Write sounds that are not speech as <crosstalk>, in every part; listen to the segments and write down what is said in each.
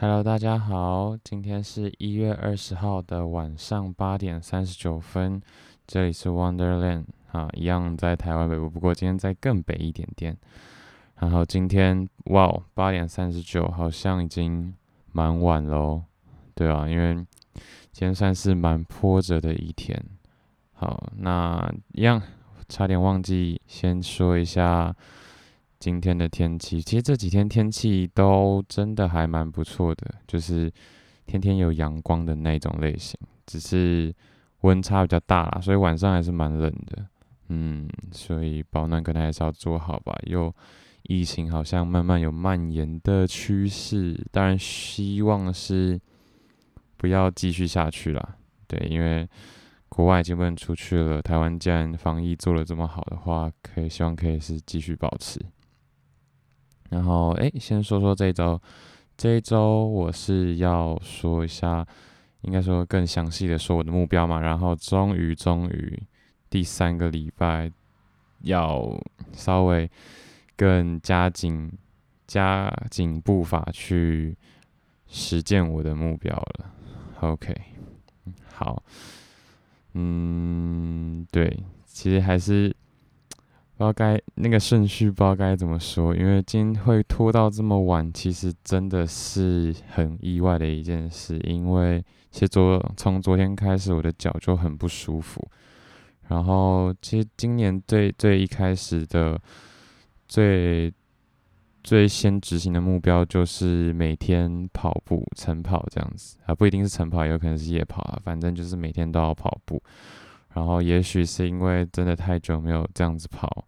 Hello，大家好，今天是一月二十号的晚上八点三十九分，这里是 Wonderland 啊，一样在台湾北部，不过今天再更北一点点。然后今天哇，八点三十九，好像已经蛮晚喽，对啊，因为今天算是蛮波折的一天。好，那一样，差点忘记先说一下。今天的天气，其实这几天天气都真的还蛮不错的，就是天天有阳光的那种类型，只是温差比较大啦，所以晚上还是蛮冷的。嗯，所以保暖可能还是要做好吧。又疫情好像慢慢有蔓延的趋势，当然希望是不要继续下去啦。对，因为国外已经不能出去了，台湾既然防疫做得这么好的话，可以希望可以是继续保持。然后，哎，先说说这一周，这一周我是要说一下，应该说更详细的说我的目标嘛。然后，终于，终于，第三个礼拜要稍微更加紧、加紧步伐去实践我的目标了。OK，好，嗯，对，其实还是。不知道该那个顺序不知道该怎么说，因为今天会拖到这么晚，其实真的是很意外的一件事。因为其实昨从昨天开始，我的脚就很不舒服。然后其实今年最最一开始的最最先执行的目标就是每天跑步晨跑这样子啊，不一定是晨跑，也有可能是夜跑啊，反正就是每天都要跑步。然后也许是因为真的太久没有这样子跑，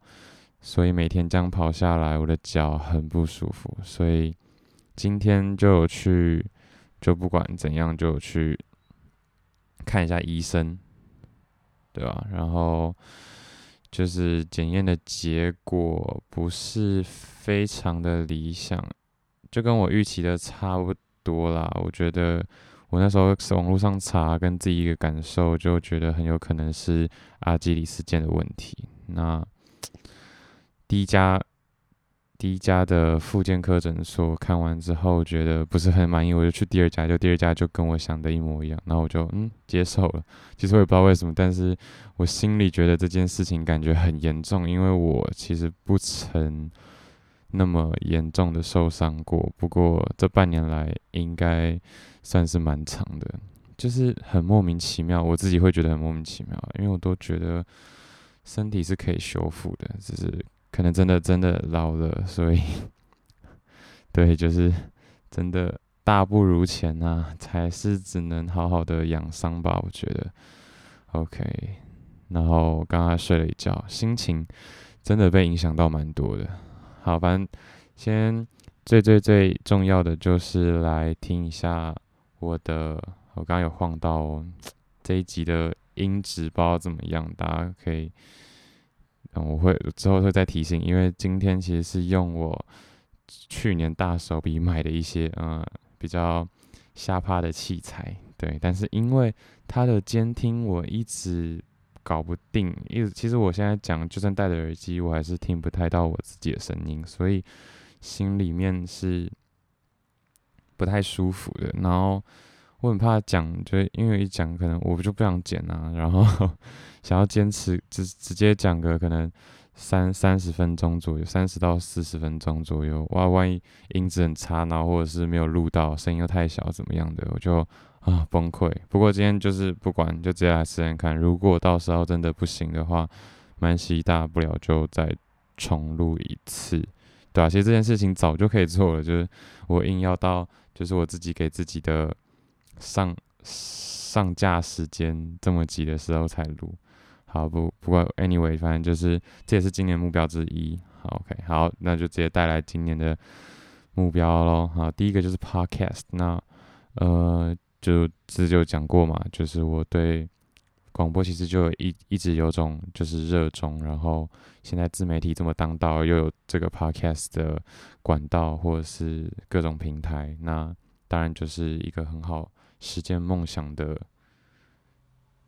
所以每天这样跑下来，我的脚很不舒服。所以今天就有去，就不管怎样就有去看一下医生，对吧？然后就是检验的结果不是非常的理想，就跟我预期的差不多啦。我觉得。我那时候网络上查，跟自己一个感受，就觉得很有可能是阿基里斯腱的问题。那第一家第一家的复健科诊所看完之后，觉得不是很满意，我就去第二家，就第二家就跟我想的一模一样，那我就嗯接受了。其实我也不知道为什么，但是我心里觉得这件事情感觉很严重，因为我其实不曾那么严重的受伤过。不过这半年来应该。算是蛮长的，就是很莫名其妙，我自己会觉得很莫名其妙，因为我都觉得身体是可以修复的，只是可能真的真的老了，所以对，就是真的大不如前啊，才是只能好好的养伤吧，我觉得。OK，然后刚刚睡了一觉，心情真的被影响到蛮多的。好，反正先最最最重要的就是来听一下。我的，我刚刚有晃到哦，这一集的音质不知道怎么样，大家可以，嗯，我会之后会再提醒，因为今天其实是用我去年大手笔买的一些，嗯，比较瞎趴的器材，对，但是因为它的监听我一直搞不定，一直其实我现在讲，就算戴着耳机，我还是听不太到我自己的声音，所以心里面是。不太舒服的，然后我很怕讲，就因为一讲可能我就不想剪啊，<laughs> 然后 <laughs> 想要坚持直直接讲个可能三三十分钟左右，三十到四十分钟左右，哇，万一音质很差，然后或者是没有录到，声音又太小，怎么样的，我就啊崩溃。不过今天就是不管，就直接来试验看，如果到时候真的不行的话，蛮西大不了就再重录一次，对啊，其实这件事情早就可以做了，就是我硬要到。就是我自己给自己的上上架时间这么急的时候才录，好不不过 anyway，反正就是这也是今年目标之一。好，OK，好，那就直接带来今年的目标喽。好，第一个就是 podcast，那呃就之前就讲过嘛，就是我对广播其实就一一直有种就是热衷，然后现在自媒体这么当道，又有这个 podcast 的管道或者是各种平台，那当然就是一个很好实现梦想的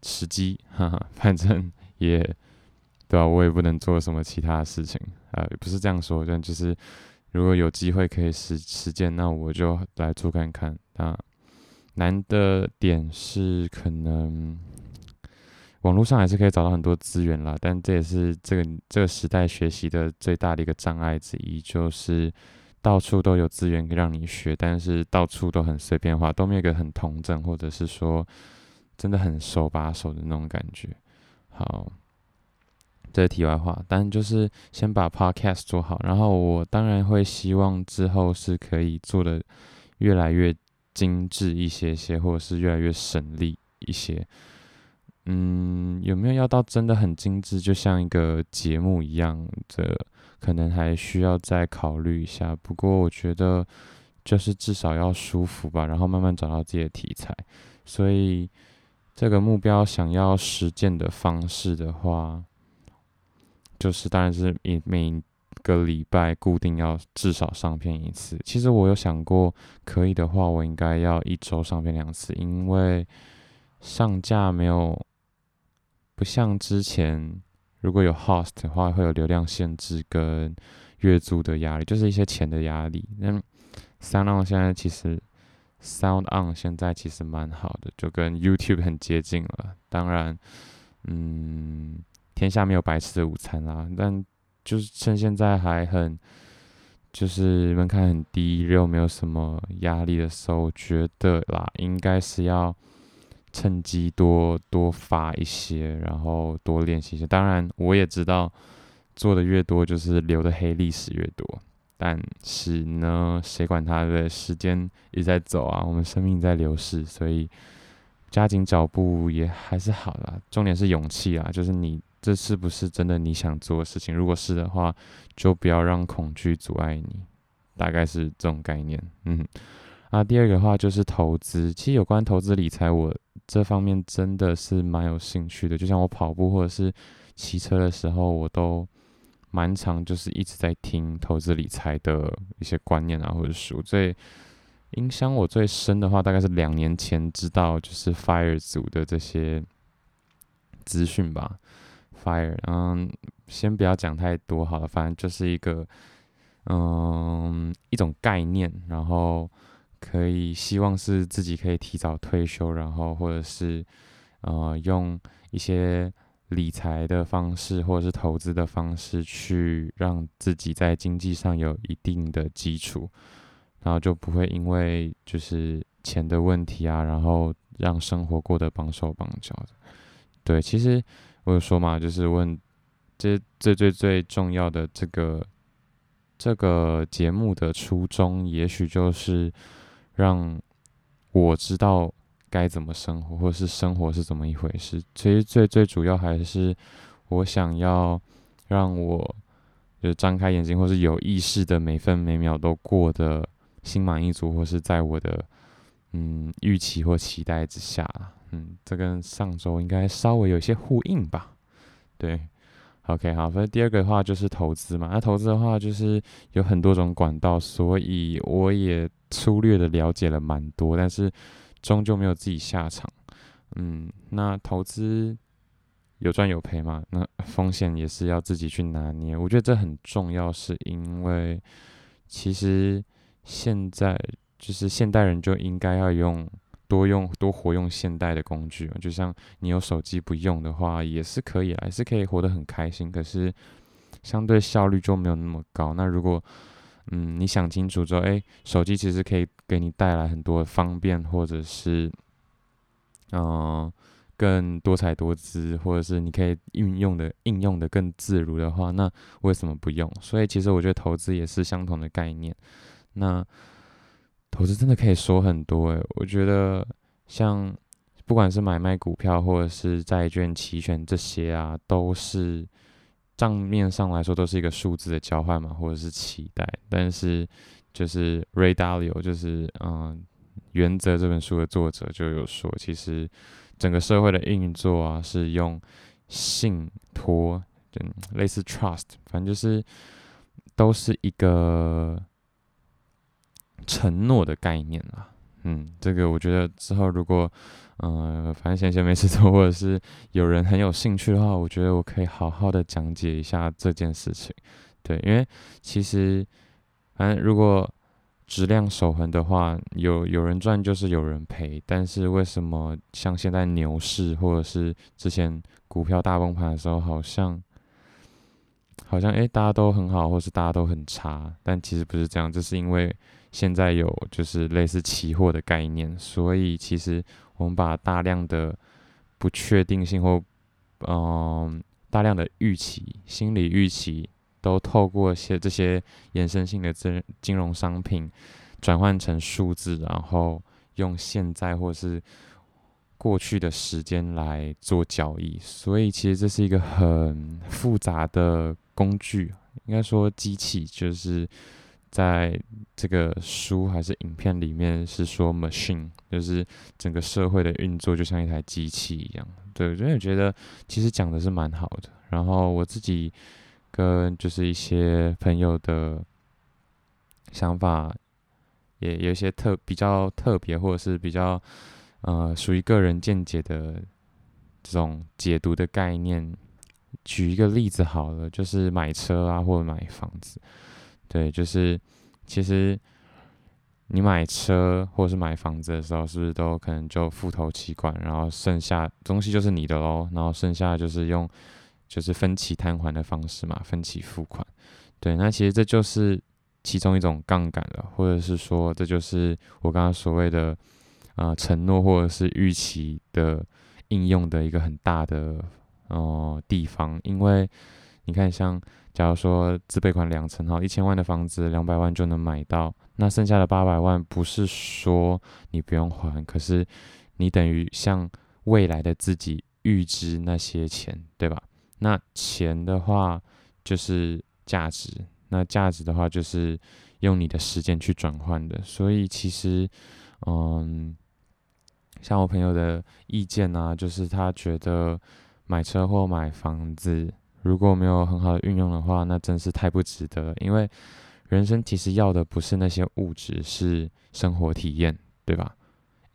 时机，哈哈，反正也对吧？我也不能做什么其他的事情啊，也不是这样说，但就是如果有机会可以实实践，那我就来做看看。那难的点是可能网络上还是可以找到很多资源啦，但这也是这个这个时代学习的最大的一个障碍之一，就是到处都有资源可以让你学，但是到处都很随便化，都没有一个很统整，或者是说真的很手把手的那种感觉。好。这是题外话，但就是先把 podcast 做好，然后我当然会希望之后是可以做的越来越精致一些些，或者是越来越省力一些。嗯，有没有要到真的很精致，就像一个节目一样的，可能还需要再考虑一下。不过我觉得就是至少要舒服吧，然后慢慢找到自己的题材。所以这个目标想要实践的方式的话。就是，当然是每每个礼拜固定要至少上片一次。其实我有想过，可以的话，我应该要一周上片两次，因为上架没有不像之前，如果有 host 的话，会有流量限制跟月租的压力，就是一些钱的压力。那 SoundOn 现在其实 SoundOn 现在其实蛮好的，就跟 YouTube 很接近了。当然，嗯。天下没有白吃的午餐啦，但就是趁现在还很，就是门槛很低，又没有什么压力的时候，我觉得啦，应该是要趁机多多发一些，然后多练习一些。当然，我也知道做的越多，就是留的黑历史越多。但是呢，谁管他的时间一直在走啊，我们生命在流逝，所以加紧脚步也还是好啦。重点是勇气啊，就是你。这是不是真的你想做的事情？如果是的话，就不要让恐惧阻碍你，大概是这种概念。嗯，啊，第二个话就是投资。其实有关投资理财，我这方面真的是蛮有兴趣的。就像我跑步或者是骑车的时候，我都蛮常就是一直在听投资理财的一些观念啊，或者书。最影响我最深的话，大概是两年前知道就是 FIRE 组的这些资讯吧。Fire，嗯，先不要讲太多好了，反正就是一个，嗯，一种概念，然后可以希望是自己可以提早退休，然后或者是，呃，用一些理财的方式或者是投资的方式去让自己在经济上有一定的基础，然后就不会因为就是钱的问题啊，然后让生活过得绑手绑脚的。对，其实。我有说嘛，就是问这最最最重要的这个这个节目的初衷，也许就是让我知道该怎么生活，或是生活是怎么一回事。其实最最主要还是我想要让我就张开眼睛，或是有意识的每分每秒都过得心满意足，或是在我的嗯预期或期待之下。嗯，这跟上周应该稍微有些呼应吧？对，OK，好，反正第二个的话就是投资嘛。那投资的话就是有很多种管道，所以我也粗略的了解了蛮多，但是终究没有自己下场。嗯，那投资有赚有赔嘛？那风险也是要自己去拿捏。我觉得这很重要，是因为其实现在就是现代人就应该要用。多用多活用现代的工具，就像你有手机不用的话也是可以，还是可以活得很开心。可是相对效率就没有那么高。那如果嗯你想清楚之后，诶，手机其实可以给你带来很多方便，或者是嗯、更多彩多姿，或者是你可以运用的应用的更自如的话，那为什么不用？所以其实我觉得投资也是相同的概念。那投资真的可以说很多诶，我觉得像不管是买卖股票或者是债券、期权这些啊，都是账面上来说都是一个数字的交换嘛，或者是期待。但是就是 Ray Dalio，就是嗯《原则》这本书的作者就有说，其实整个社会的运作啊，是用信托，就类似 Trust，反正就是都是一个。承诺的概念啦，嗯，这个我觉得之后如果，嗯、反正闲闲没事做，或者是有人很有兴趣的话，我觉得我可以好好的讲解一下这件事情。对，因为其实，反正如果质量守恒的话，有有人赚就是有人赔。但是为什么像现在牛市或者是之前股票大崩盘的时候，好像好像诶，大家都很好，或是大家都很差？但其实不是这样，这是因为现在有就是类似期货的概念，所以其实我们把大量的不确定性或嗯、大量的预期、心理预期。都透过些这些衍生性的金金融商品转换成数字，然后用现在或是过去的时间来做交易，所以其实这是一个很复杂的工具。应该说，机器就是在这个书还是影片里面是说 machine，就是整个社会的运作就像一台机器一样。对，所以我觉得其实讲的是蛮好的。然后我自己。跟就是一些朋友的想法，也有一些特比较特别，或者是比较呃属于个人见解的这种解读的概念。举一个例子好了，就是买车啊，或者买房子。对，就是其实你买车或者是买房子的时候，是不是都可能就付头期款，然后剩下东西就是你的喽，然后剩下就是用。就是分期摊还的方式嘛，分期付款。对，那其实这就是其中一种杠杆了，或者是说，这就是我刚刚所谓的啊、呃、承诺或者是预期的应用的一个很大的哦、地方。因为你看，像假如说自备款两成，好，一千万的房子两百万就能买到，那剩下的八百万不是说你不用还，可是你等于向未来的自己预支那些钱，对吧？那钱的话就是价值，那价值的话就是用你的时间去转换的。所以其实，嗯，像我朋友的意见啊，就是他觉得买车或买房子如果没有很好的运用的话，那真是太不值得。因为人生其实要的不是那些物质，是生活体验，对吧？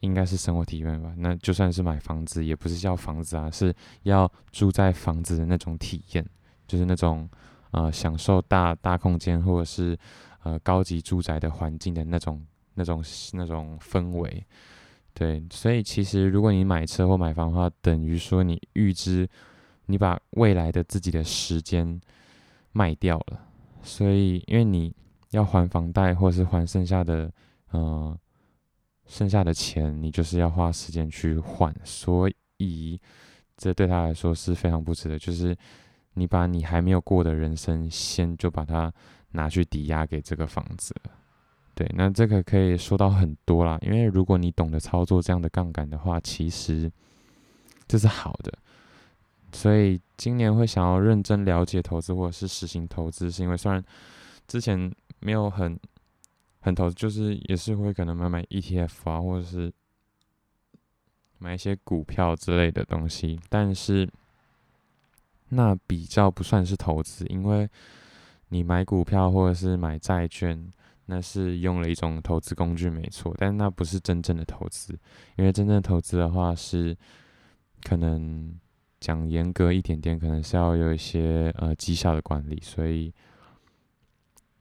应该是生活体验吧。那就算是买房子，也不是叫房子啊，是要住在房子的那种体验，就是那种呃享受大大空间或者是呃高级住宅的环境的那种那种那种氛围。对，所以其实如果你买车或买房的话，等于说你预支，你把未来的自己的时间卖掉了。所以因为你要还房贷或是还剩下的呃。剩下的钱，你就是要花时间去换，所以这对他来说是非常不值得。就是你把你还没有过的人生，先就把它拿去抵押给这个房子。对，那这个可以说到很多啦。因为如果你懂得操作这样的杠杆的话，其实这是好的。所以今年会想要认真了解投资或者是实行投资，是因为虽然之前没有很。很投就是也是会可能买买 ETF 啊，或者是买一些股票之类的东西，但是那比较不算是投资，因为你买股票或者是买债券，那是用了一种投资工具没错，但那不是真正的投资，因为真正投资的话是可能讲严格一点点，可能是要有一些呃绩效的管理，所以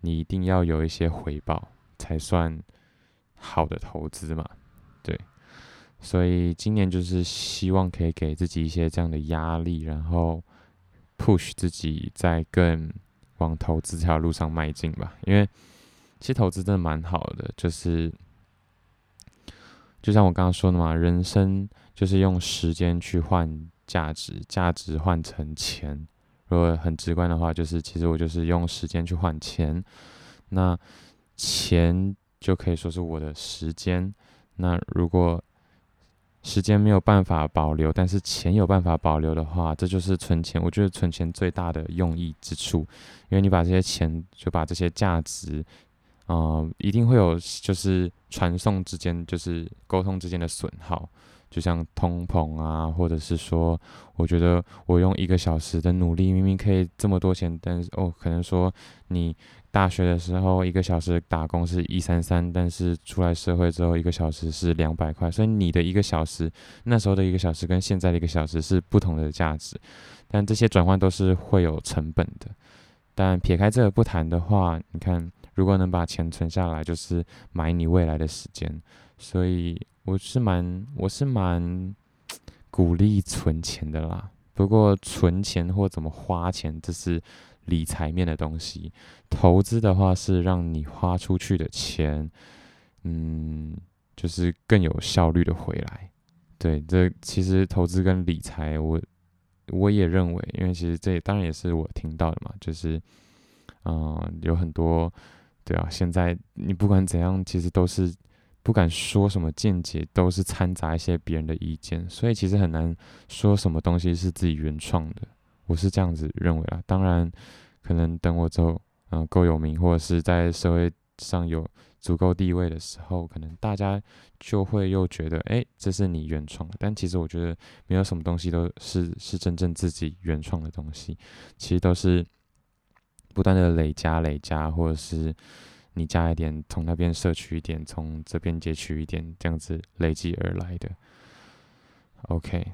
你一定要有一些回报。才算好的投资嘛，对，所以今年就是希望可以给自己一些这样的压力，然后 push 自己在更往投资这条路上迈进吧。因为其实投资真的蛮好的，就是就像我刚刚说的嘛，人生就是用时间去换价值，价值换成钱。如果很直观的话，就是其实我就是用时间去换钱，那。钱就可以说是我的时间。那如果时间没有办法保留，但是钱有办法保留的话，这就是存钱。我觉得存钱最大的用意之处，因为你把这些钱，就把这些价值，呃，一定会有就是传送之间，就是沟通之间的损耗。就像通膨啊，或者是说，我觉得我用一个小时的努力，明明可以这么多钱，但是哦，可能说你大学的时候一个小时打工是一三三，但是出来社会之后一个小时是两百块，所以你的一个小时，那时候的一个小时跟现在的一个小时是不同的价值，但这些转换都是会有成本的。但撇开这个不谈的话，你看如果能把钱存下来，就是买你未来的时间。所以我是蛮，我是蛮 <tsk> 鼓励存钱的啦。不过存钱或怎么花钱，这是理财面的东西。投资的话是让你花出去的钱，嗯，就是更有效率的回来。对，这其实投资跟理财，我我也认为，因为其实这当然也是我听到的嘛，就是，嗯、有很多，对啊，现在你不管怎样，其实都是不敢说什么见解，都是掺杂一些别人的意见，所以其实很难说什么东西是自己原创的。我是这样子认为啊，当然，可能等我之后，嗯、够有名，或者是在社会上有。足够地位的时候，可能大家就会又觉得，哎，这是你原创。但其实我觉得，没有什么东西都是是真正自己原创的东西，其实都是不断的累加、累加，或者是你加一点，从那边摄取一点，从这边截取一点，这样子累积而来的。OK，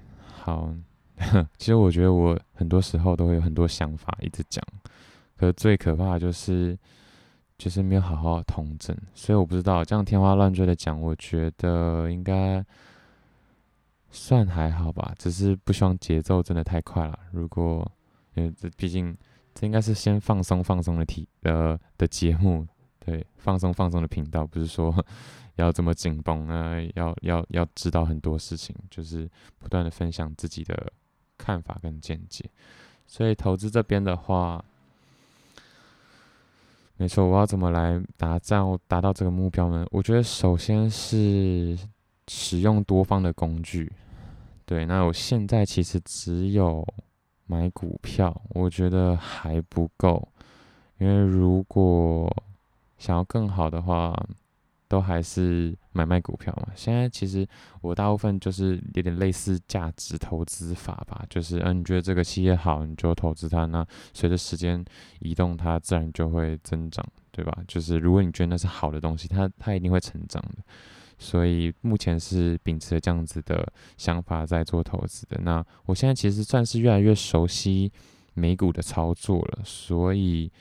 好，<laughs> 其实我觉得我很多时候都会有很多想法一直讲，可是最可怕的就是。就是没有好好的统整，所以我不知道这样天花乱坠的讲，我觉得应该算还好吧。只是不希望节奏真的太快了。如果因为这毕竟这应该是先放松放松的题呃的节目，对，放松放松的频道，不是说 <laughs> 要这么紧绷啊，要要要知道很多事情，就是不断的分享自己的看法跟见解。所以投资这边的话。没错，我要怎么来达到达到这个目标呢？我觉得首先是使用多方的工具。对，那我现在其实只有买股票，我觉得还不够，因为如果想要更好的话。都还是买卖股票嘛。现在其实我大部分就是有点类似价值投资法吧，就是嗯，你觉得这个企业好，你就投资它，那随着时间移动，它自然就会增长，对吧？就是如果你觉得那是好的东西，它它一定会成长的。所以目前是秉持着这样子的想法在做投资的。那我现在其实算是越来越熟悉美股的操作了，所以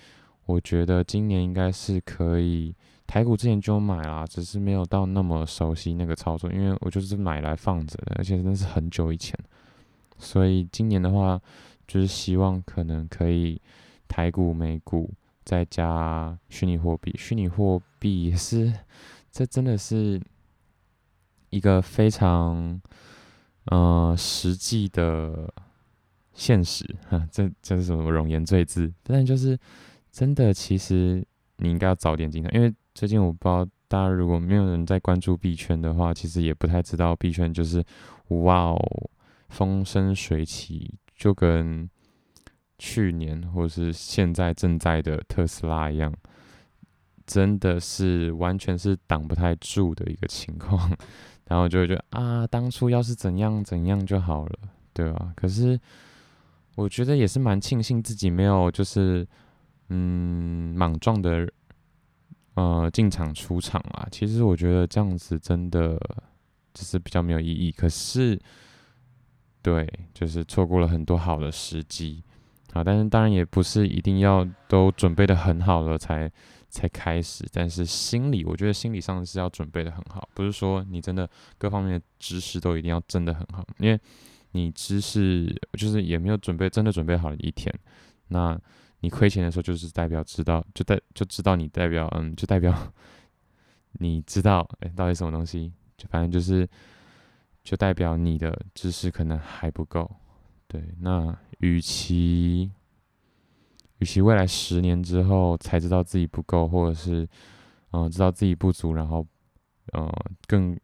我觉得今年应该是可以。台股之前就买啦，只是没有到那么熟悉那个操作，因为我就是买来放着的，而且真的是很久以前。所以今年的话，就是希望可能可以台股、美股再加虚拟货币，虚拟货币是，这真的是一个非常呃实际的现实哈，这这是什么容颜赘字？但就是真的，其实你应该要早点进场，因为。最近我不知道大家如果没有人在关注币圈的话，其实也不太知道币圈就是哇哦风生水起，就跟去年或是现在正在的特斯拉一样，真的是完全是挡不太住的一个情况。然后就会觉得啊，当初要是怎样怎样就好了，对吧？可是我觉得也是蛮庆幸自己没有就是嗯莽撞的。呃，进场出场啊，其实我觉得这样子真的只是比较没有意义。可是，对，就是错过了很多好的时机啊。但是当然也不是一定要都准备得很好了才才开始。但是心理，我觉得心理上是要准备得很好，不是说你真的各方面的知识都一定要真的很好，因为你知识就是也没有准备真的准备好了一天，那。你亏钱的时候，就是代表知道，就代就知道你代表，嗯，就代表 <laughs> 你知道，哎、到底什么东西？就反正就是，就代表你的知识可能还不够。对，那与其，与其未来十年之后才知道自己不够，或者是，嗯，知道自己不足，然后，嗯，更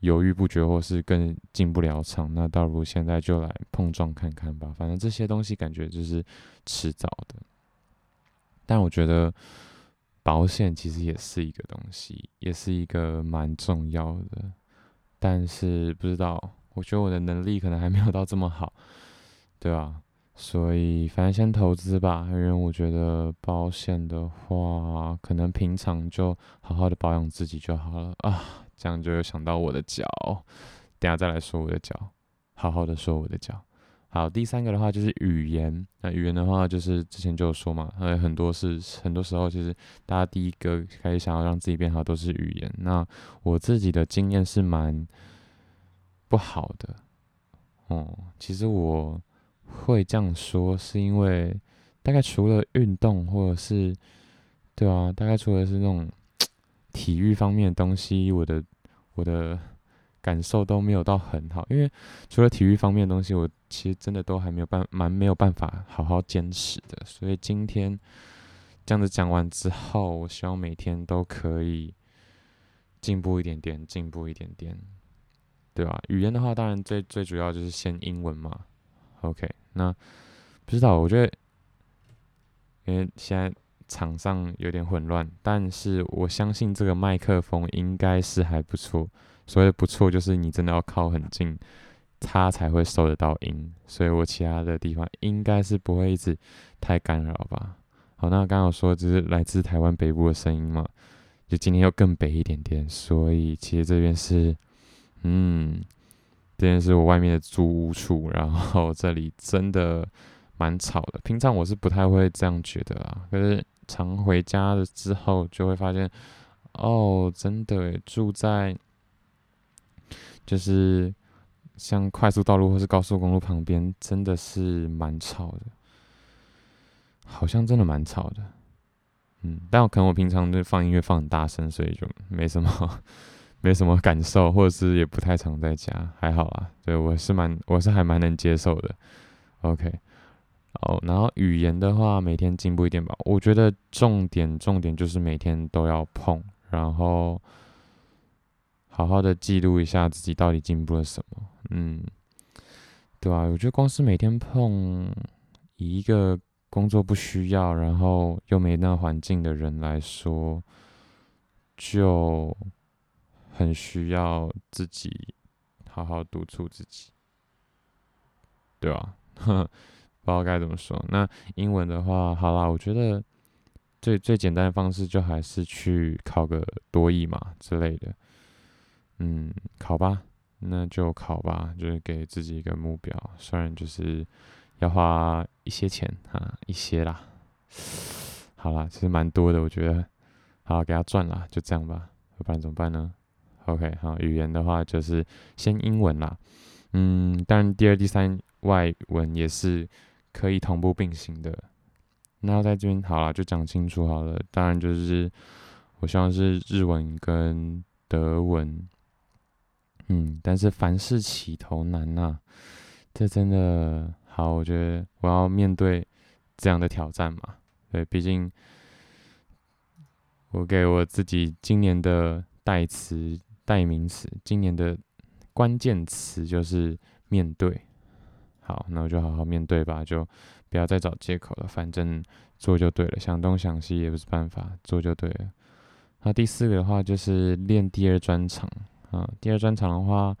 犹豫不决，或是更进不了场，那倒不如现在就来碰撞看看吧。反正这些东西感觉就是迟早的。但我觉得保险其实也是一个东西，也是一个蛮重要的。但是不知道，我觉得我的能力可能还没有到这么好，对吧？所以反正先投资吧，因为我觉得保险的话，可能平常就好好的保养自己就好了啊。这样就有想到我的脚，等下再来说我的脚，好好的说我的脚。好，第三个的话就是语言。那语言的话，就是之前就有说嘛，呃，很多是很多时候，其实大家第一个开始想要让自己变好，都是语言。那我自己的经验是蛮不好的。哦、其实我会这样说，是因为大概除了运动或者是，对啊，大概除了是那种 <tsk> 体育方面的东西，我的我的。感受都没有到很好，因为除了体育方面的东西，我其实真的都还没有办蛮没有办法好好坚持的。所以今天这样子讲完之后，我希望每天都可以进步一点点，进步一点点，对吧？语言的话，当然最最主要就是先英文嘛。OK，那不知道，我觉得因为现在场上有点混乱，但是我相信这个麦克风应该是还不错。所谓不错，就是你真的要靠很近，它才会收得到音。所以我其他的地方应该是不会一直太干扰吧。好，那刚刚说就是来自台湾北部的声音嘛，就今天又更北一点点，所以其实这边是，嗯，这边是我外面的租屋处，然后这里真的蛮吵的。平常我是不太会这样觉得啊，可是常回家了之后就会发现，哦，真的住在。就是像快速道路或是高速公路旁边，真的是蛮吵的，好像真的蛮吵的。嗯，但我可能我平常就放音乐放很大声，所以就没什么 <laughs> 没什么感受，或者是也不太常在家，还好啦。对，我是蛮我是还蛮能接受的。OK，哦，然后语言的话，每天进步一点吧。我觉得重点重点就是每天都要碰，然后。好好的记录一下自己到底进步了什么，嗯，对吧？我觉得光是每天碰，一个工作不需要，然后又没那环境的人来说，就很需要自己好好督促自己，对吧？呵呵，不知道该怎么说。那英文的话，好啦，我觉得最最简单的方式就还是去考个多译嘛之类的。嗯，考吧，那就考吧，就是给自己一个目标。虽然就是要花一些钱哈，一些啦。好啦，其实蛮多的，我觉得，好给他赚啦，就这样吧。要不然怎么办呢？OK，好，语言的话就是先英文啦。嗯，当然第二、第三外文也是可以同步并行的。那在这边好了，就讲清楚好了。当然就是我希望是日文跟德文。嗯，但是凡事起头难呐、这真的好，我觉得我要面对这样的挑战嘛。对，毕竟我给我自己今年的代词、代名词，今年的关键词就是面对。好，那我就好好面对吧，就不要再找借口了，反正做就对了，想东想西也不是办法，做就对了。那第四个的话就是练第二专长。啊，第二专场的话，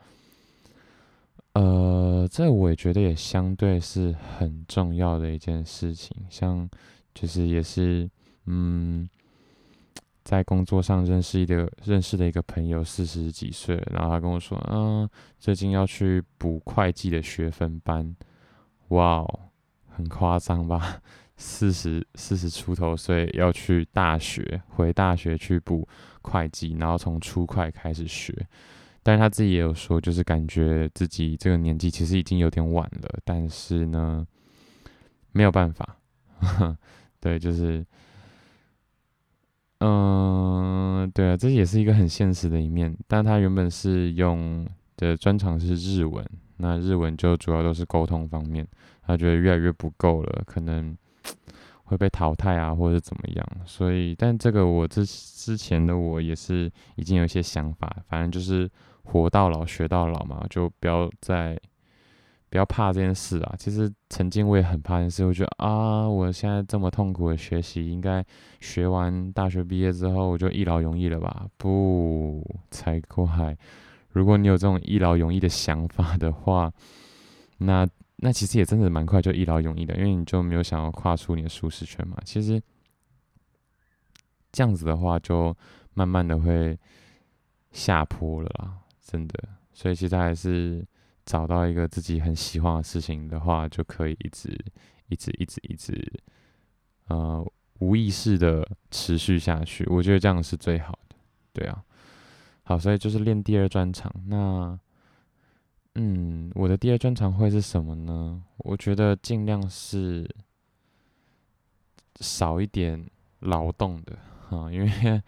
呃，这我也觉得也相对是很重要的一件事情。像，就是也是，嗯，在工作上认识一个认识的一个朋友，四十几岁，然后他跟我说，嗯，最近要去补会计的学分班，哇哦，很夸张吧？四十四十出头岁要去大学，回大学去补会计，然后从初会开始学。但是他自己也有说，就是感觉自己这个年纪其实已经有点晚了，但是呢，没有办法。<laughs> 对，就是，嗯、对啊，这也是一个很现实的一面。但他原本是用的专长是日文，那日文就主要都是沟通方面，他觉得越来越不够了，可能。会被淘汰啊，或者怎么样？所以，但这个我之之前的我也是已经有一些想法，反正就是活到老学到老嘛，就不要再不要怕这件事啊。其实曾经我也很怕这件事，我觉得啊，我现在这么痛苦的学习，应该学完大学毕业之后我就一劳永逸了吧？不，才怪！如果你有这种一劳永逸的想法的话，那。那其实也真的蛮快就一劳永逸的，因为你就没有想要跨出你的舒适圈嘛。其实这样子的话，就慢慢的会下坡了啦，真的。所以其实还是找到一个自己很喜欢的事情的话，就可以一直、一直、一直、一直，呃，无意识的持续下去。我觉得这样是最好的。对啊，好，所以就是练第二专场。那，嗯，我的第二专长会是什么呢？我觉得尽量是少一点劳动的哈，因为。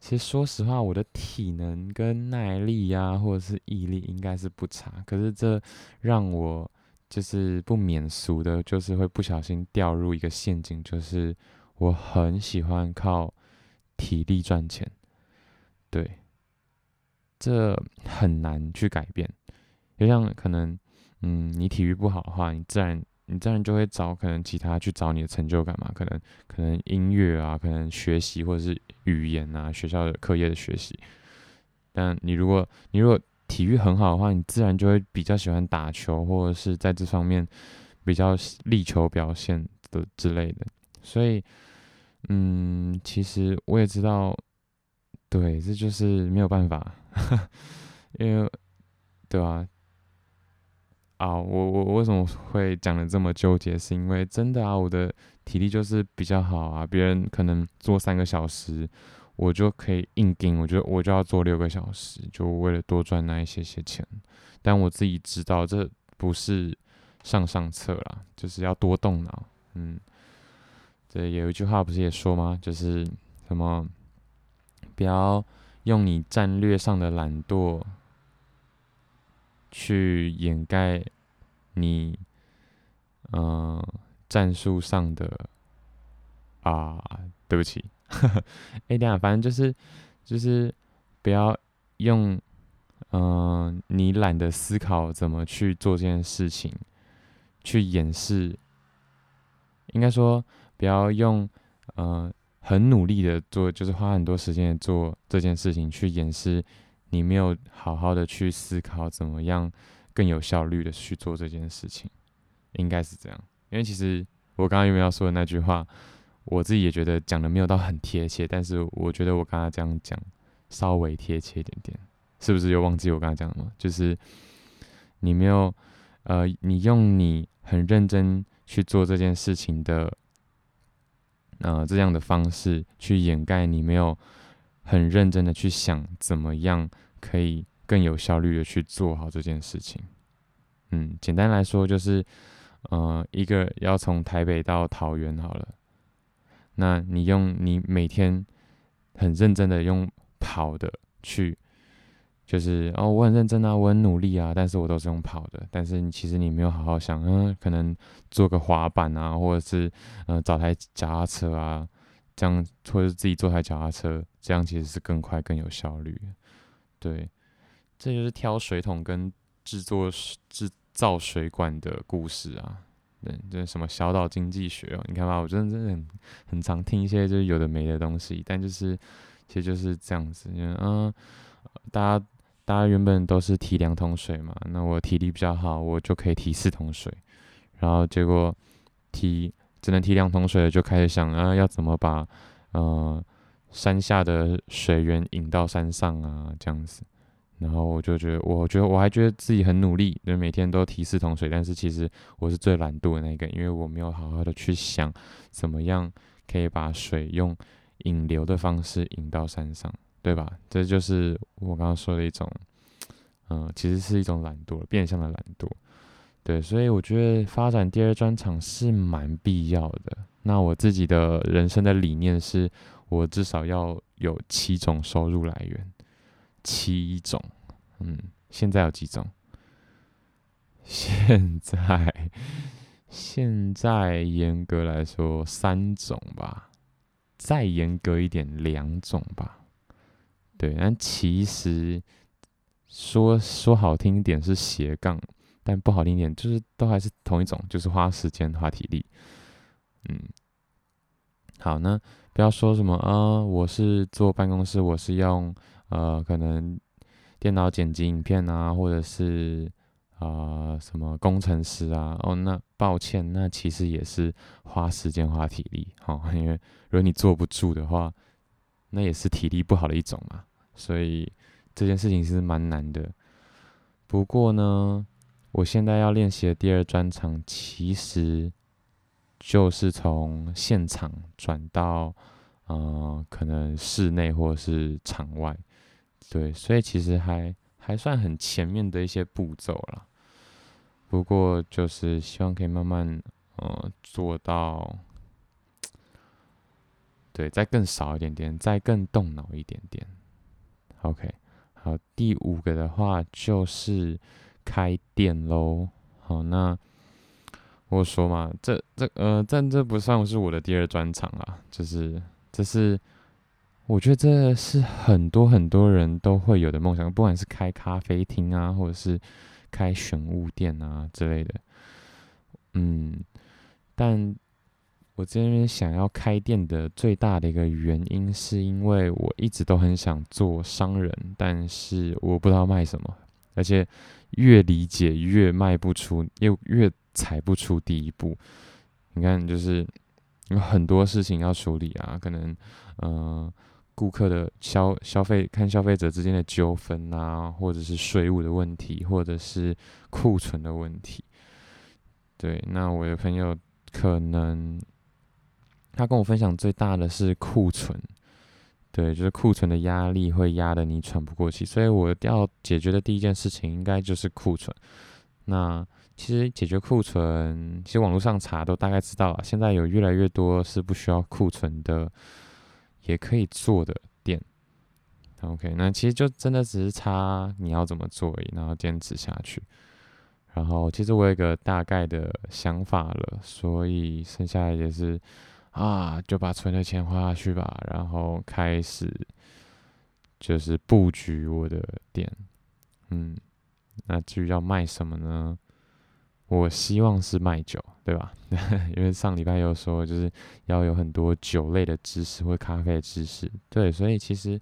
其实说实话，我的体能跟耐力呀、啊，或者是毅力，应该是不差。可是这让我就是不免俗的，就是会不小心掉入一个陷阱，就是我很喜欢靠体力赚钱。对，这很难去改变。就像可能，嗯，你体育不好的话，你自然。你自然就会找可能其他去找你的成就感嘛？可能可能音乐啊，可能学习或者是语言啊，学校的课业的学习。但你如果你如果体育很好的话，你自然就会比较喜欢打球，或者是在这方面比较力求表现的之类的。所以，嗯，其实我也知道，对，这就是没有办法，<laughs> 因为，对吧？啊，我我为什么会讲的这么纠结？是因为真的啊，我的体力就是比较好啊。别人可能做三个小时，我就可以硬顶，我就我就要做六个小时，就为了多赚那一些些钱。但我自己知道这不是上上策啦，就是要多动脑。嗯，对，有一句话不是也说吗？就是什么，不要用你战略上的懒惰。去掩盖你，嗯、战术上的啊，对不起，<laughs> 哎，等下反正就是就是不要用，嗯、你懒得思考怎么去做这件事情，去掩饰，应该说不要用，嗯、很努力的做，就是花很多时间做这件事情去掩饰。你没有好好的去思考怎么样更有效率的去做这件事情，应该是这样。因为其实我刚刚有没有说的那句话，我自己也觉得讲的没有到很贴切，但是我觉得我刚刚这样讲稍微贴切一点点，是不是又忘记我刚刚讲的吗？就是你没有呃，你用你很认真去做这件事情的呃这样的方式去掩盖你没有很认真的去想怎么样。可以更有效率的去做好这件事情。嗯，简单来说就是，呃，一个要从台北到桃园好了，那你用你每天很认真的用跑的去，就是哦，我很认真啊，我很努力啊，但是我都是用跑的，但是你其实你没有好好想，嗯，可能做个滑板啊，或者是呃找台脚踏车啊，这样，或者是自己做台脚踏车，这样其实是更快更有效率。对，这就是挑水桶跟制作制造水管的故事啊。对，这什么小岛经济学哦，你看吧，我真的真的很很常听一些就是有的没的东西，但就是其实就是这样子，嗯，大家大家原本都是提两桶水嘛，那我体力比较好，我就可以提四桶水，然后结果提只能提两桶水，就开始想啊，要怎么把呃。山下的水源引到山上啊，这样子，然后我就觉得，我觉得我还觉得自己很努力，就每天都提四桶水，但是其实我是最懒惰的那个，因为我没有好好的去想怎么样可以把水用引流的方式引到山上，对吧？这就是我刚刚说的一种，嗯，其实是一种懒惰，变相的懒惰，对，所以我觉得发展第二专长是蛮必要的。那我自己的人生的理念是。我至少要有七种收入来源，七种，嗯，现在有几种？<laughs> 现在，现在严格来说三种吧，再严格一点两种吧。对，但其实说说好听一点是斜杠，但不好听一点就是都还是同一种，就是花时间花体力。嗯，好，那。不要说什么啊！我是坐办公室，我是用呃，可能电脑剪辑影片啊，或者是啊、什么工程师啊。哦，那抱歉，那其实也是花时间花体力，哈、哦。<laughs> 因为如果你坐不住的话，那也是体力不好的一种嘛。所以这件事情是蛮难的。不过呢，我现在要练习的第二专长，其实就是从现场转到，呃，可能室内或者是场外，对，所以其实还还算很前面的一些步骤了。不过就是希望可以慢慢，呃，做到，对，再更少一点点，再更动脑一点点。OK，好，第五个的话就是。开店喽，好，那我说嘛，这这呃，但这不算是我的第二专长啊，就是这是我觉得这是很多很多人都会有的梦想，不管是开咖啡厅啊，或者是开选物店啊之类的，嗯，但我这边想要开店的最大的一个原因，是因为我一直都很想做商人，但是我不知道卖什么，而且。越理解越卖不出，又越踩不出第一步。你看，就是有很多事情要处理啊，可能，呃，顾客的消消费，看消费者之间的纠纷啊，或者是税务的问题，或者是库存的问题。对，那我的朋友可能他跟我分享最大的是库存。对，就是库存的压力会压得你喘不过气，所以我要解决的第一件事情应该就是库存。那其实解决库存，其实网络上查都大概知道了。现在有越来越多是不需要库存的，也可以做的店。OK，那其实就真的只是差你要怎么做而已，然后坚持下去。然后其实我有一个大概的想法了，所以剩下的也是。啊，就把存的钱花下去吧，然后开始就是布局我的店。嗯，那至于要卖什么呢？我希望是卖酒，对吧？<laughs> 因为上礼拜有说，就是要有很多酒类的知识或咖啡的知识。对，所以其实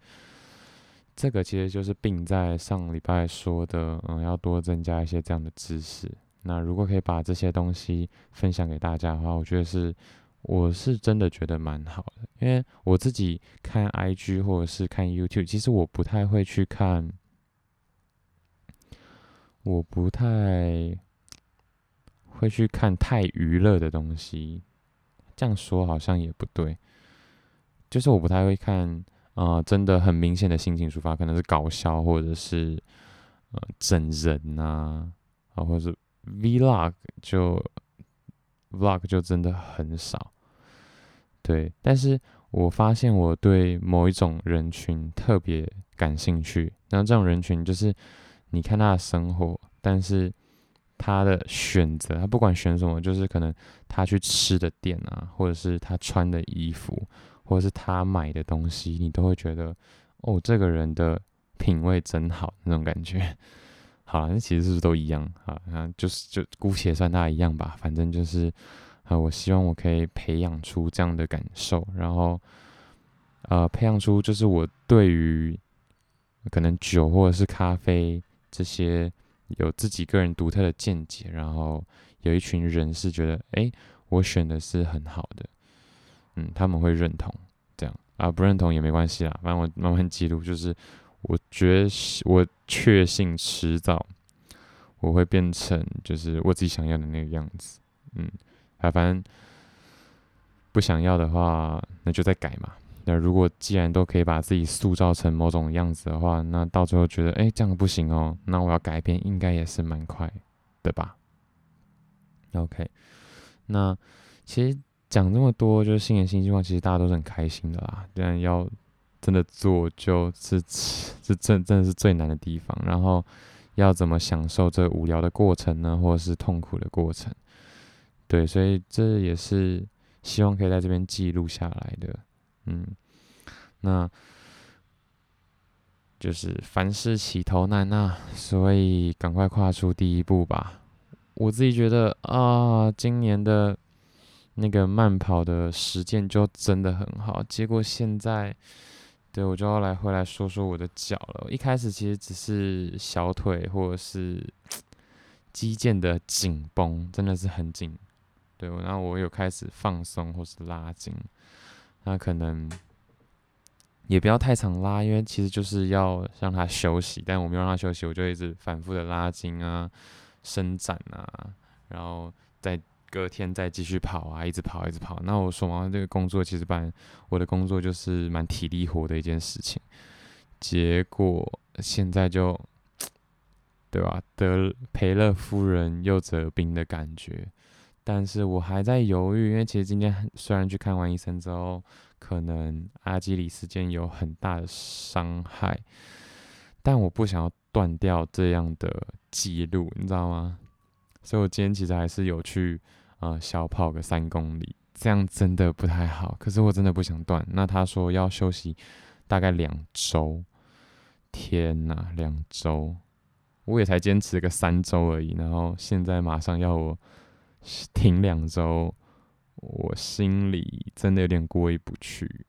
这个其实就是并在上礼拜说的，嗯，要多增加一些这样的知识。那如果可以把这些东西分享给大家的话，我觉得是。我是真的觉得蛮好的，因为我自己看 IG 或者是看 YouTube，其实我不太会去看，我不太会去看太娱乐的东西。这样说好像也不对，就是我不太会看啊、真的很明显的心情抒发，可能是搞笑或者是呃整人呐啊，或者是 Vlog 就。Vlog 就真的很少，对，但是我发现我对某一种人群特别感兴趣。那这种人群就是，你看他的生活，但是他的选择，他不管选什么，就是可能他去吃的店啊，或者是他穿的衣服，或者是他买的东西，你都会觉得，哦，这个人的品味真好，那种感觉。<laughs> 好，那其实是不是都一样？好，那就是就姑且算他一样吧。反正就是，呃，我希望我可以培养出这样的感受，然后，呃，培养出就是我对于可能酒或者是咖啡这些有自己个人独特的见解，然后有一群人是觉得，哎，我选的是很好的，嗯，他们会认同这样啊，不认同也没关系啦，反正我慢慢记录，就是。我觉我确信迟早我会变成就是我自己想要的那个样子，嗯，啊，反正不想要的话，那就再改嘛。那如果既然都可以把自己塑造成某种样子的话，那到最后觉得哎，这样不行哦，那我要改变应该也是蛮快的吧。OK，那其实讲这么多就是新年新希望，其实大家都是很开心的啦，但要。真的做就是是真真的是最难的地方，然后要怎么享受这无聊的过程呢，或者是痛苦的过程？对，所以这也是希望可以在这边记录下来的。嗯，那就是凡事起头难呐、啊，所以赶快跨出第一步吧。我自己觉得啊，今年的那个慢跑的实践就真的很好，结果现在。对，我就要来回来说说我的脚了。一开始其实只是小腿或者是肌腱的紧绷，真的是很紧。对，然后我有开始放松或是拉筋，那可能也不要太常拉，因为其实就是要让它休息。但我没有让它休息，我就一直反复的拉筋啊，伸展啊，然后再隔天再继续跑啊，一直跑一直跑。那我手忙这个工作其实蛮，我的工作就是蛮体力活的一件事情。结果现在就，<tsk> 对吧？得赔了夫人又折兵的感觉。但是我还在犹豫，因为其实今天虽然去看完医生之后，可能阿基里斯腱有很大的伤害，但我不想要断掉这样的记录，你知道吗？所以我今天其实还是有去呃小跑个三公里，这样真的不太好。可是我真的不想断。那他说要休息大概两周，天哪，两周，我也才坚持个三周而已，然后现在马上要我。停两周，我心里真的有点过意不去，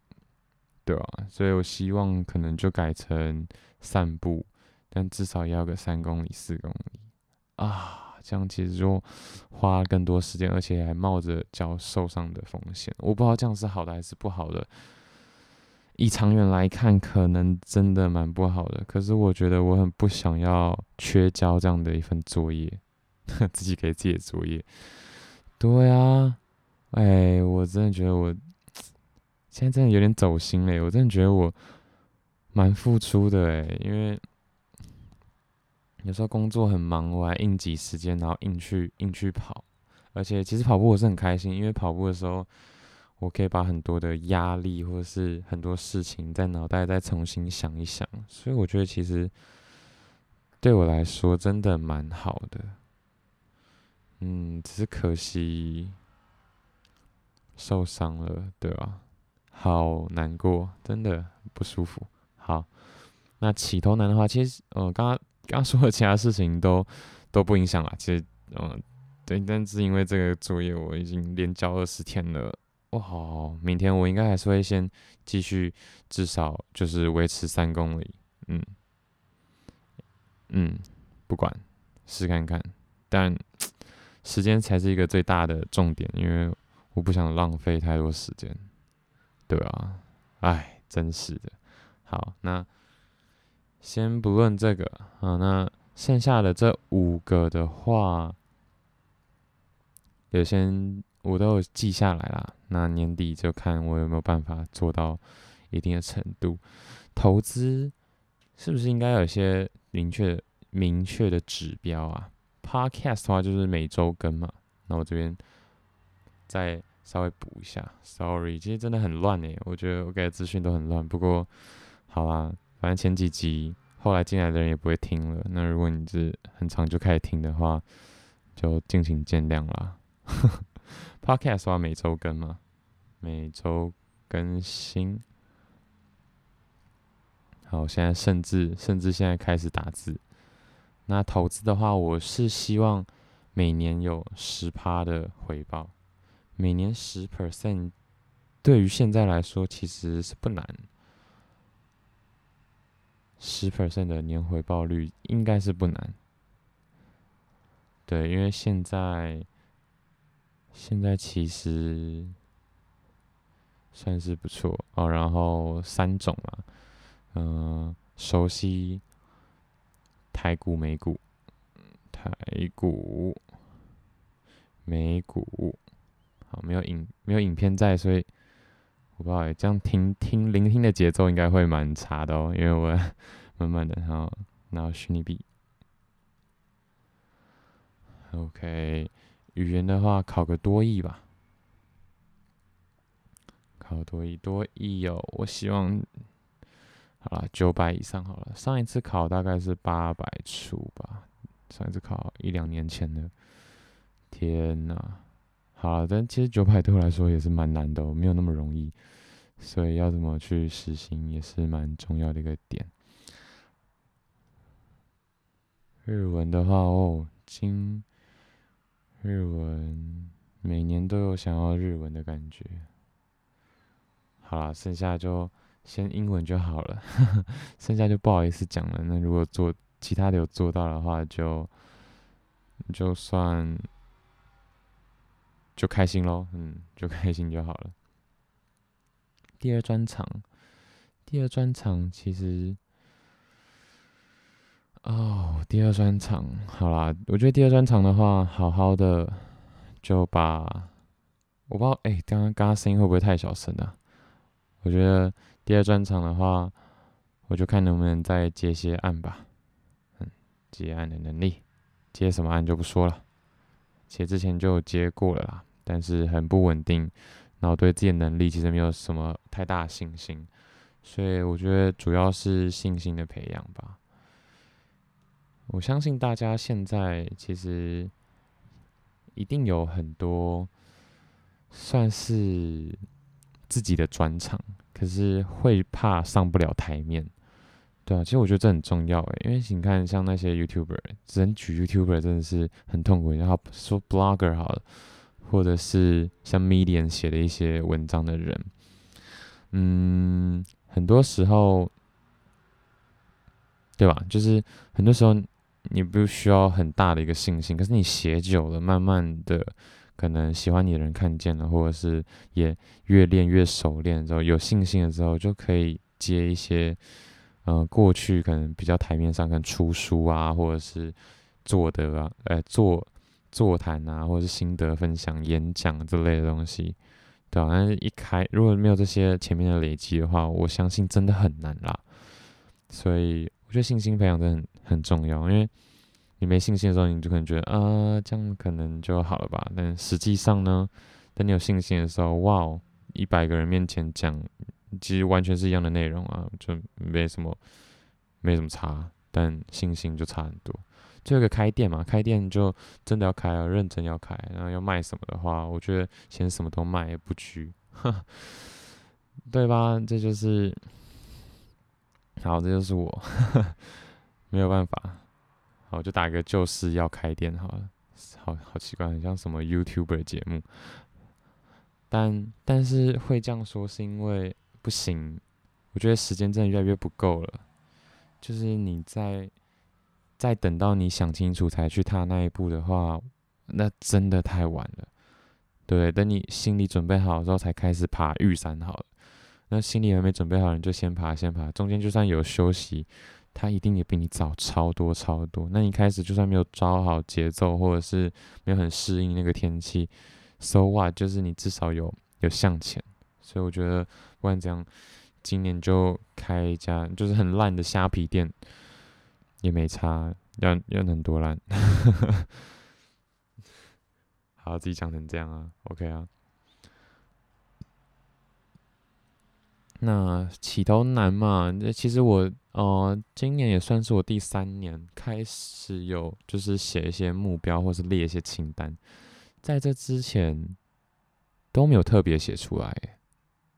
对啊，所以我希望可能就改成散步，但至少要个三公里、四公里啊，这样其实就花更多时间，而且还冒着脚受伤的风险。我不知道这样是好的还是不好的。以长远来看，可能真的蛮不好的。可是我觉得我很不想要缺交这样的一份作业，<laughs> 自己给自己的作业。对啊，哎，我真的觉得我现在真的有点走心嘞，我真的觉得我蛮付出的哎，因为有时候工作很忙，我还硬挤时间，然后硬去硬去跑，而且其实跑步我是很开心，因为跑步的时候我可以把很多的压力或者是很多事情在脑袋再重新想一想，所以我觉得其实对我来说真的蛮好的。嗯，只是可惜受伤了，对吧？好难过，真的不舒服。好，那起头难的话，其实，呃，刚刚刚刚说的其他事情都都不影响了。其实，嗯、对，但是因为这个作业我已经连交二十天了，哇，明天我应该还是会先继续，至少就是维持三公里。嗯嗯，不管，试看看，但。时间才是一个最大的重点，因为我不想浪费太多时间，对啊，哎，真是的。好，那先不论这个啊，那剩下的这五个的话，有些我都有记下来啦。那年底就看我有没有办法做到一定的程度。投资是不是应该有些明确明确的指标啊？Podcast 的话就是每周更嘛，那我这边再稍微补一下，Sorry，其实真的很乱诶，我觉得我给的资讯都很乱。不过好啦，反正前几集后来进来的人也不会听了。那如果你是很长就开始听的话，就敬请见谅啦。<laughs> Podcast 的话每周更嘛，每周更新。好，现在甚至甚至现在开始打字。那投资的话，我是希望每年有十趴的回报，每年十 percent，对于现在来说其实是不难，十 percent 的年回报率应该是不难。对，因为现在现在其实算是不错哦。然后三种嘛，嗯、熟悉。台股、美股，台股、美股，好，没有影没有影片在，所以我不知道这样听听聆听的节奏应该会蛮差的哦，因为我 <laughs> 慢慢的，然后然后虚拟币，OK，语言的话考个多益吧，考多益多益哦，我希望。好了，九百以上好了。上一次考大概是八百出吧，上一次考一两年前的。天呐，好了，但其实九百对我来说也是蛮难的，没有那么容易，所以要怎么去实行也是蛮重要的一个点。日文的话哦，今日文每年都有想要日文的感觉。好了，剩下就。先英文就好了，呵呵，剩下就不好意思讲了。那如果做其他的有做到的话就，就算就开心喽，嗯，就开心就好了。第二专场，第二专场其实，哦，第二专场，好啦，我觉得第二专场的话，好好的就把，我不知道，哎、刚刚刚刚声音会不会太小声啊？我觉得第二专场的话，我就看能不能再接些案吧。嗯，接案的能力，接什么案就不说了。其实之前就接过了啦，但是很不稳定，然后对自己的能力其实没有什么太大信心，所以我觉得主要是信心的培养吧。我相信大家现在其实一定有很多算是自己的专长，可是会怕上不了台面，对啊，其实我觉得这很重要诶，因为你看像那些 YouTuber，只能举 YouTuber 真的是很痛苦。然后说 Blogger 好，或者是像 Medium 写的一些文章的人，嗯，很多时候，对吧？就是很多时候。你不需要很大的一个信心，可是你写久了，慢慢的，可能喜欢你的人看见了，或者是也越练越熟练之后，有信心的时候，就可以接一些，呃，过去可能比较台面上，可能出书啊，或者是做的啊，呃，座座谈啊，或者是心得分享、演讲之类的东西，对啊，但是一开如果没有这些前面的累积的话，我相信真的很难啦，所以。我觉得信心培养真的很很重要，因为你没信心的时候，你就可能觉得啊、这样可能就好了吧。但实际上呢，等你有信心的时候，哇哦，一百个人面前讲，其实完全是一样的内容啊，就没什么没什么差，但信心就差很多。就一个开店嘛，开店就真的要开啊，认真要开，然后要卖什么的话，我觉得先什么都卖也不拘，<laughs> 对吧？这就是。好，这就是我，呵呵，没有办法。好，就打一个就是要开店好了。好好奇怪，很像什么 YouTuber 节目。但但是会这样说，是因为不行。我觉得时间真的越来越不够了。就是你在在等到你想清楚才去踏那一步的话，那真的太晚了。对，等你心里准备好之后，才开始爬玉山好了。那心里还没准备好，你就先爬，先爬。中间就算有休息，他一定也比你早超多超多。那你开始就算没有抓好节奏，或者是没有很适应那个天气，so what？就是你至少有有向前。所以我觉得不管怎样，今年就开一家就是很烂的虾皮店也没差，要要很多烂。<laughs> 好，自己讲成这样啊，OK 啊。那起头难嘛？那其实我呃，今年也算是我第三年开始有，就是写一些目标，或是列一些清单。在这之前都没有特别写出来。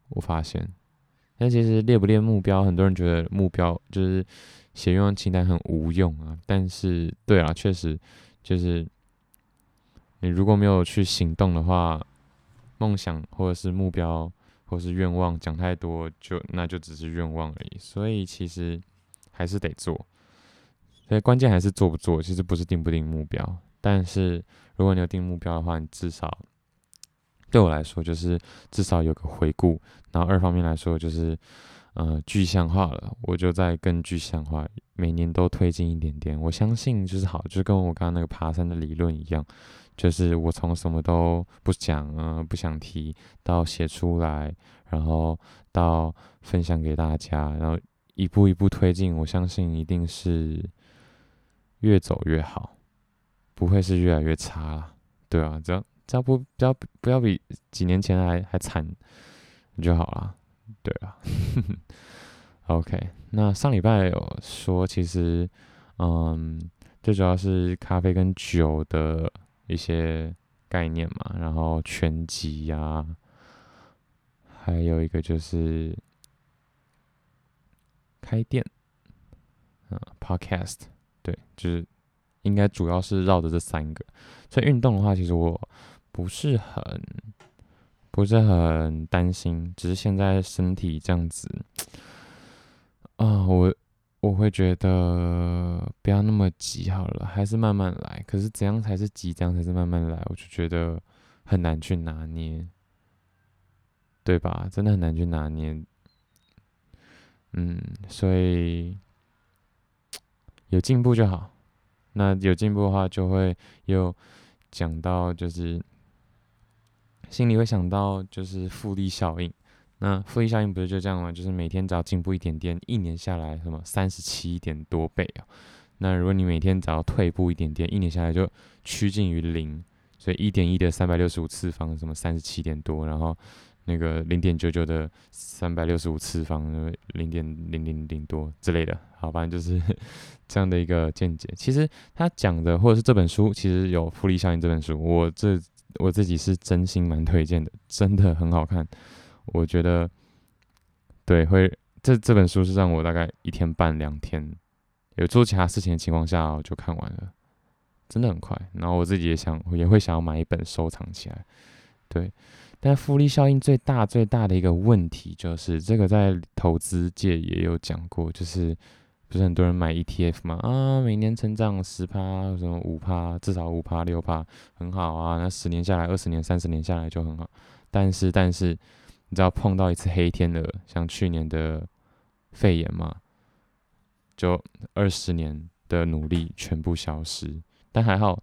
我发现，但其实列不列目标，很多人觉得目标就是写愿望清单很无用啊。但是，对啊，确实就是你如果没有去行动的话，梦想或者是目标。或是愿望讲太多，就那就只是愿望而已。所以其实还是得做，所以关键还是做不做。其实不是定不定目标，但是如果你有定目标的话，你至少对我来说就是至少有个回顾。然后二方面来说就是呃具象化了，我就在更具象化，每年都推进一点点。我相信就是好，就跟我刚刚那个爬山的理论一样。就是我从什么都不讲啊，不想提，到写出来，然后到分享给大家，然后一步一步推进，我相信一定是越走越好，不会是越来越差了，对啊，只要只要不不要不要比几年前还还惨就好了，对啊，<laughs> OK，那上礼拜有说，其实嗯，最主要是咖啡跟酒的。一些概念嘛，然后全集呀、还有一个就是开店，啊，Podcast，对，就是应该主要是绕着这三个。所以运动的话，其实我不是很不是很担心，只是现在身体这样子，啊，我。我会觉得不要那么急好了，还是慢慢来。可是怎样才是急，怎样才是慢慢来？我就觉得很难去拿捏，对吧？真的很难去拿捏。嗯，所以有进步就好。那有进步的话，就会有讲到，就是心里会想到，就是复利效应。那复利效应不是就这样吗？就是每天只要进步一点点，一年下来什么三十七点多倍啊。那如果你每天只要退步一点点，一年下来就趋近于零。所以一点一的三百六十五次方，什么三十七点多，然后那个零点九九的三百六十五次方，零点零零零多之类的，好，反正就是 <laughs> 这样的一个见解。其实他讲的，或者是这本书，其实有复利效应这本书，我这我自己是真心蛮推荐的，真的很好看。我觉得，对，会这这本书是让我大概一天半两天有做其他事情的情况下，我就看完了。真的很快，然后我自己也想，也会想要买一本收藏起来，对。但复利效应最大最大的一个问题就是，这个在投资界也有讲过，就是不是很多人买 ETF 嘛？啊，每年成长十趴，什么五趴，至少五趴六趴，很好啊。那十年下来，二十年、三十年下来就很好。但是，但是，你知道碰到一次黑天鹅，像去年的肺炎嘛，就二十年的努力全部消失。但还好，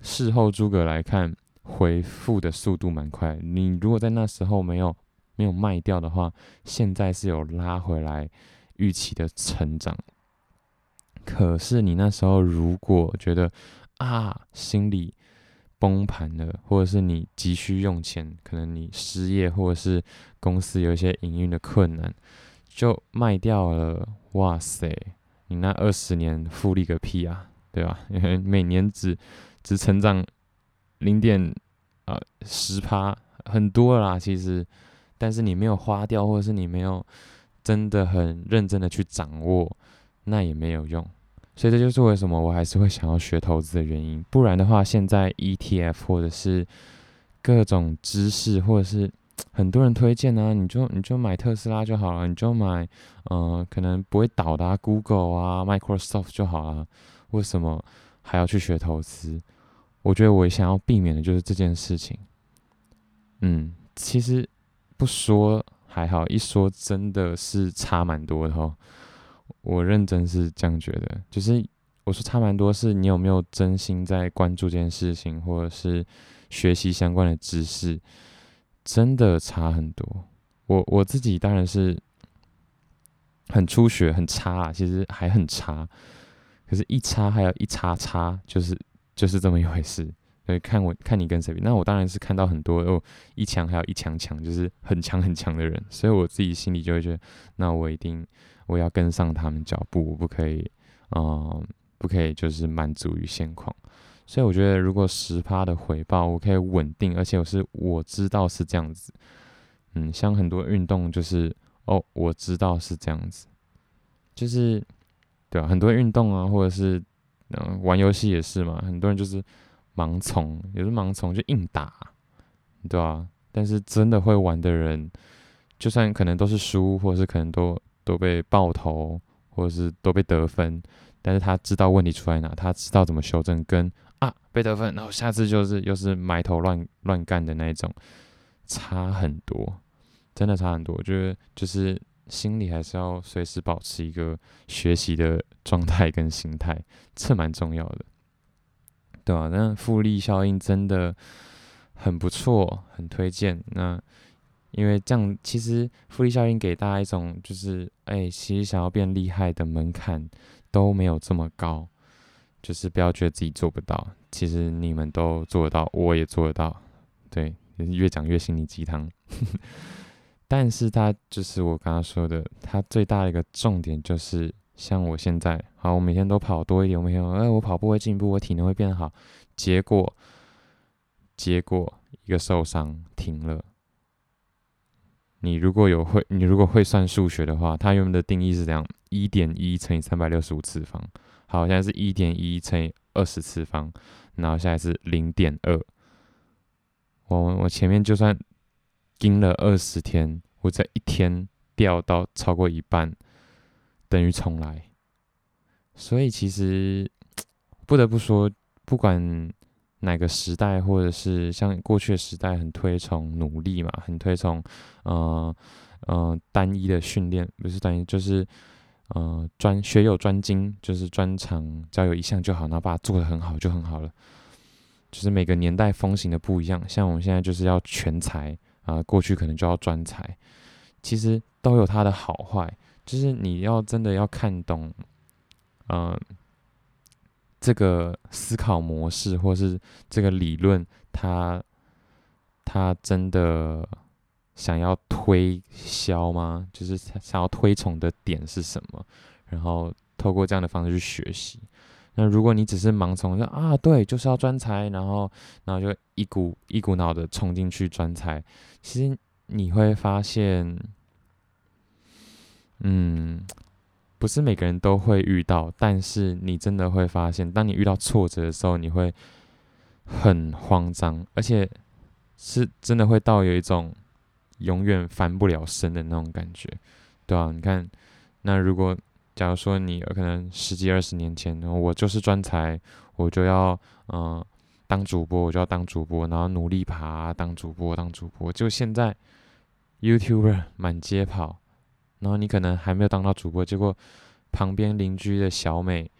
事后诸葛来看，回复的速度蛮快。你如果在那时候没有没有卖掉的话，现在是有拉回来预期的成长。可是你那时候如果觉得啊，心里崩盘了，或者是你急需用钱，可能你失业，或者是公司有一些营运的困难，就卖掉了。哇塞，你那二十年复利个屁啊！对吧？<laughs> 每年只只成长零点啊十趴，很多啦。其实，但是你没有花掉，或者是你没有真的很认真的去掌握，那也没有用。所以这就是为什么我还是会想要学投资的原因。不然的话，现在 ETF 或者是各种知识，或者是很多人推荐啊，你就你就买特斯拉就好了，你就买嗯、可能不会倒的啊，Google 啊，Microsoft 就好了。为什么还要去学投资？我觉得我想要避免的就是这件事情。嗯，其实不说还好，一说真的是差蛮多的哦。我认真是这样觉得，就是我说差蛮多，是你有没有真心在关注这件事情，或者是学习相关的知识，真的差很多。我我自己当然是很初学，很差啊，其实还很差。可是，一差还有一差差，就是就是这么一回事。所以看我看你跟谁比，那我当然是看到很多哦，一强还有一强强，就是很强很强的人。所以我自己心里就会觉得，那我一定我要跟上他们脚步，我不可以，嗯，不可以就是满足于现况。所以我觉得，如果十趴的回报，我可以稳定，而且我是我知道是这样子。嗯，像很多运动就是哦，我知道是这样子，就是。对啊，很多运动啊，或者是嗯、玩游戏也是嘛，很多人就是盲从，也是盲从就硬打，对啊，但是真的会玩的人，就算可能都是输，或者是可能都都被爆头，或者是都被得分，但是他知道问题出在哪，他知道怎么修正，跟啊被得分，然后下次就是又是埋头乱乱干的那一种，差很多，真的差很多，我觉得就是。心里还是要随时保持一个学习的状态跟心态，这蛮重要的，对吧？那复利效应真的很不错，很推荐。那因为这样，其实复利效应给大家一种就是，哎，其实想要变厉害的门槛都没有这么高，就是不要觉得自己做不到，其实你们都做得到，我也做得到。对，越讲越心灵鸡汤。<laughs> 但是它就是我刚刚说的，它最大的一个重点就是，像我现在，好，我每天都跑多一点，我每天，哎，我跑步会进步，我体能会变好，结果，结果一个受伤停了。你如果有会，你如果会算数学的话，它原本的定义是这样：一点一乘以三百六十五次方。好，现在是一点一乘以二十次方，然后现在是零点二。我我前面就算。盯了二十天，我在一天掉到超过一半，等于重来。所以其实 <tsk> 不得不说，不管哪个时代，或者是像过去的时代，很推崇努力嘛，很推崇，呃呃单一的训练，不是单一，就是呃专学有专精，就是专长只要有一项就好，然后把它做得很好就很好了。就是每个年代风行的不一样，像我们现在就是要全才啊、呃，过去可能就要专才，其实都有它的好坏。就是你要真的要看懂，嗯、这个思考模式或是这个理论，它它真的想要推销吗？就是想要推崇的点是什么？然后透过这样的方式去学习。那如果你只是盲从，说啊，对，就是要专才，然后，然后就一股一股脑的冲进去专才，其实你会发现，嗯，不是每个人都会遇到，但是你真的会发现，当你遇到挫折的时候，你会很慌张，而且是真的会到有一种永远翻不了身的那种感觉，对啊，你看，那如果。假如说你有可能十几二十年前，我就是专才，我就要嗯、当主播，我就要当主播，然后努力爬当主播当主播。就现在 YouTuber 满街跑，然后你可能还没有当到主播，结果旁边邻居的小美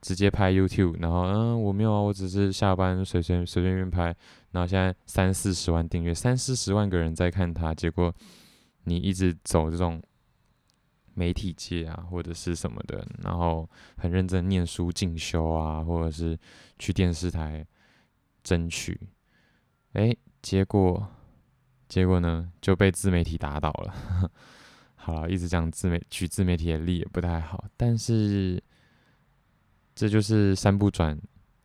直接拍 YouTube，然后嗯我没有啊，我只是下班随随随便便拍，然后现在三四十万订阅，三四十万个人在看他，结果你一直走这种。媒体界啊，或者是什么的，然后很认真念书进修啊，或者是去电视台争取，哎，结果结果呢就被自媒体打倒了。好了，一直讲自媒举自媒体的例也不太好，但是这就是山不转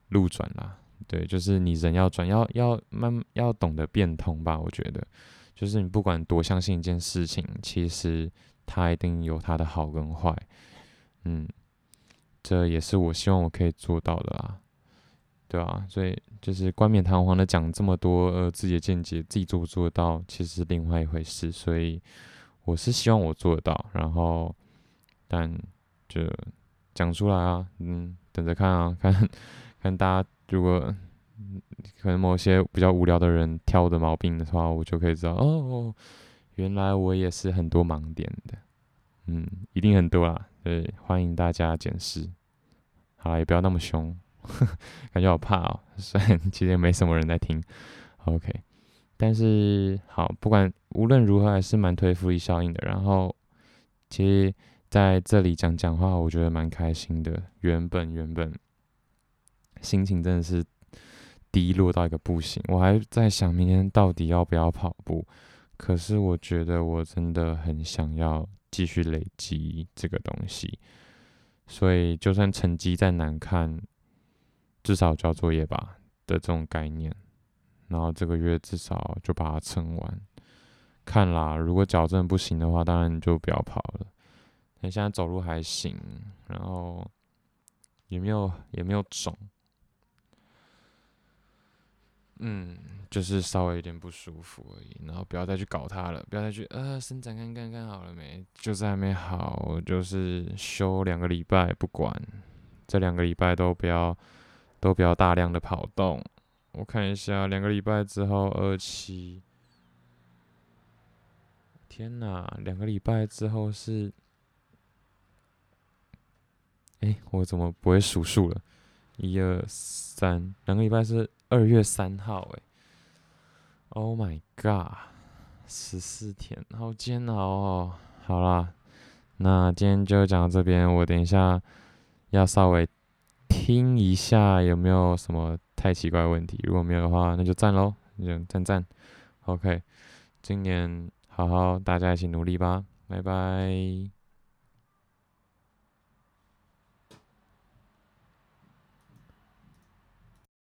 路转啦。对，就是你人要转，要要慢要懂得变通吧。我觉得，就是你不管多相信一件事情，其实。它一定有它的好跟坏，嗯，这也是我希望我可以做到的啦，对啊，所以就是冠冕堂皇的讲这么多呃自己的见解，自己做不做到，其实是另外一回事。所以我是希望我做得到，然后但就讲出来啊，嗯，等着看啊，<laughs> 看看大家如果可能某些比较无聊的人挑我的毛病的话，我就可以知道哦。原来我也是很多盲点的，嗯，一定很多啊，对，欢迎大家检视。好啦，也不要那么凶，<laughs> 感觉好怕哦。<laughs> 虽然其实也没什么人在听，OK。但是好，不管无论如何，还是蛮推复利效应的。然后，其实在这里讲讲话，我觉得蛮开心的。原本原本心情真的是低落到一个不行，我还在想明天到底要不要跑步。可是我觉得我真的很想要继续累积这个东西，所以就算成绩再难看，至少交作业吧的这种概念，然后这个月至少就把它撑完。看啦，如果矫正不行的话，当然你就不要跑了。你现在走路还行，然后也没有也没有肿。嗯，就是稍微有点不舒服而已，然后不要再去搞它了，不要再去呃伸展看看看好了没？就是还没好，就是休两个礼拜不管，这两个礼拜都不要都不要大量的跑动。我看一下，两个礼拜之后二七，天哪，两个礼拜之后是，哎，我怎么不会数数了？一二三，两个礼拜是。二月三号，哎，Oh my god，十四天，好煎熬哦。好啦，那今天就讲到这边，我等一下要稍微听一下有没有什么太奇怪问题，如果没有的话，那就赞喽，那就赞赞。OK，今年好好大家一起努力吧，拜拜。